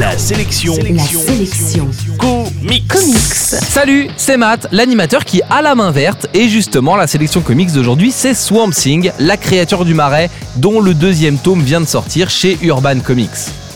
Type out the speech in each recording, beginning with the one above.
La sélection. La sélection. Comics. Comics. Salut, c'est Matt, l'animateur qui a la main verte. Et justement, la sélection comics d'aujourd'hui, c'est Swamp Thing, la créature du marais, dont le deuxième tome vient de sortir chez Urban Comics.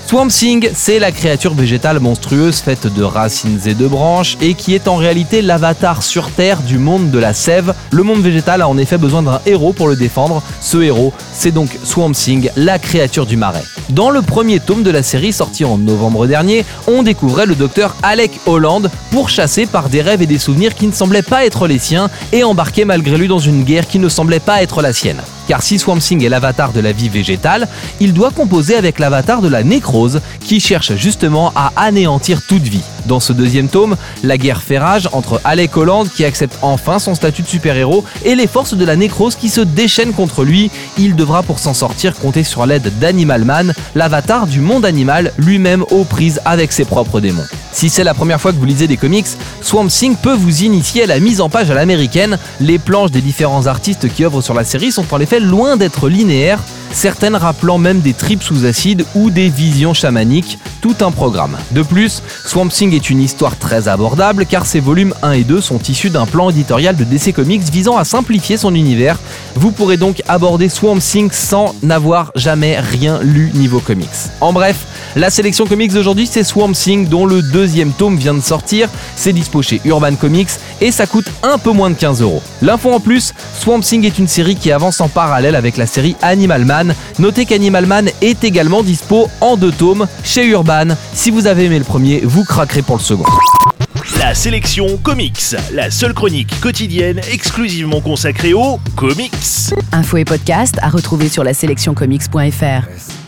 Swamp Thing, c'est la créature végétale monstrueuse faite de racines et de branches et qui est en réalité l'avatar sur Terre du monde de la sève. Le monde végétal a en effet besoin d'un héros pour le défendre. Ce héros, c'est donc Swamp Thing, la créature du marais. Dans le premier tome de la série sorti en novembre dernier, on découvrait le docteur Alec Holland pourchassé par des rêves et des souvenirs qui ne semblaient pas être les siens et embarqué malgré lui dans une guerre qui ne semblait pas être la sienne. Car si Swamp Thing est l'avatar de la vie végétale, il doit composer avec l'avatar de la nécrose qui cherche justement à anéantir toute vie. Dans ce deuxième tome, la guerre fait rage entre Alec Holland qui accepte enfin son statut de super-héros et les forces de la nécrose qui se déchaînent contre lui. Il devra pour s'en sortir compter sur l'aide d'Animal Man, l'avatar du monde animal, lui-même aux prises avec ses propres démons. Si c'est la première fois que vous lisez des comics, Swamp Thing peut vous initier à la mise en page à l'américaine. Les planches des différents artistes qui œuvrent sur la série sont en effet loin d'être linéaires, certaines rappelant même des tripes sous acide ou des visions chamaniques, tout un programme. De plus, Swamp Thing est une histoire très abordable car ses volumes 1 et 2 sont issus d'un plan éditorial de DC Comics visant à simplifier son univers. Vous pourrez donc aborder Swamp Thing sans n'avoir jamais rien lu niveau comics. En bref, la sélection comics d'aujourd'hui c'est Swamp Thing dont le deuxième tome vient de sortir, c'est dispo chez Urban Comics et ça coûte un peu moins de 15 euros. L'info en plus, Swamp Thing est une série qui avance en parallèle avec la série Animal Man. Notez qu'Animal Man est également dispo en deux tomes chez Urban. Si vous avez aimé le premier, vous craquerez pour le second. La sélection comics. La seule chronique quotidienne exclusivement consacrée aux comics. Info et podcast à retrouver sur la sélectioncomics.fr.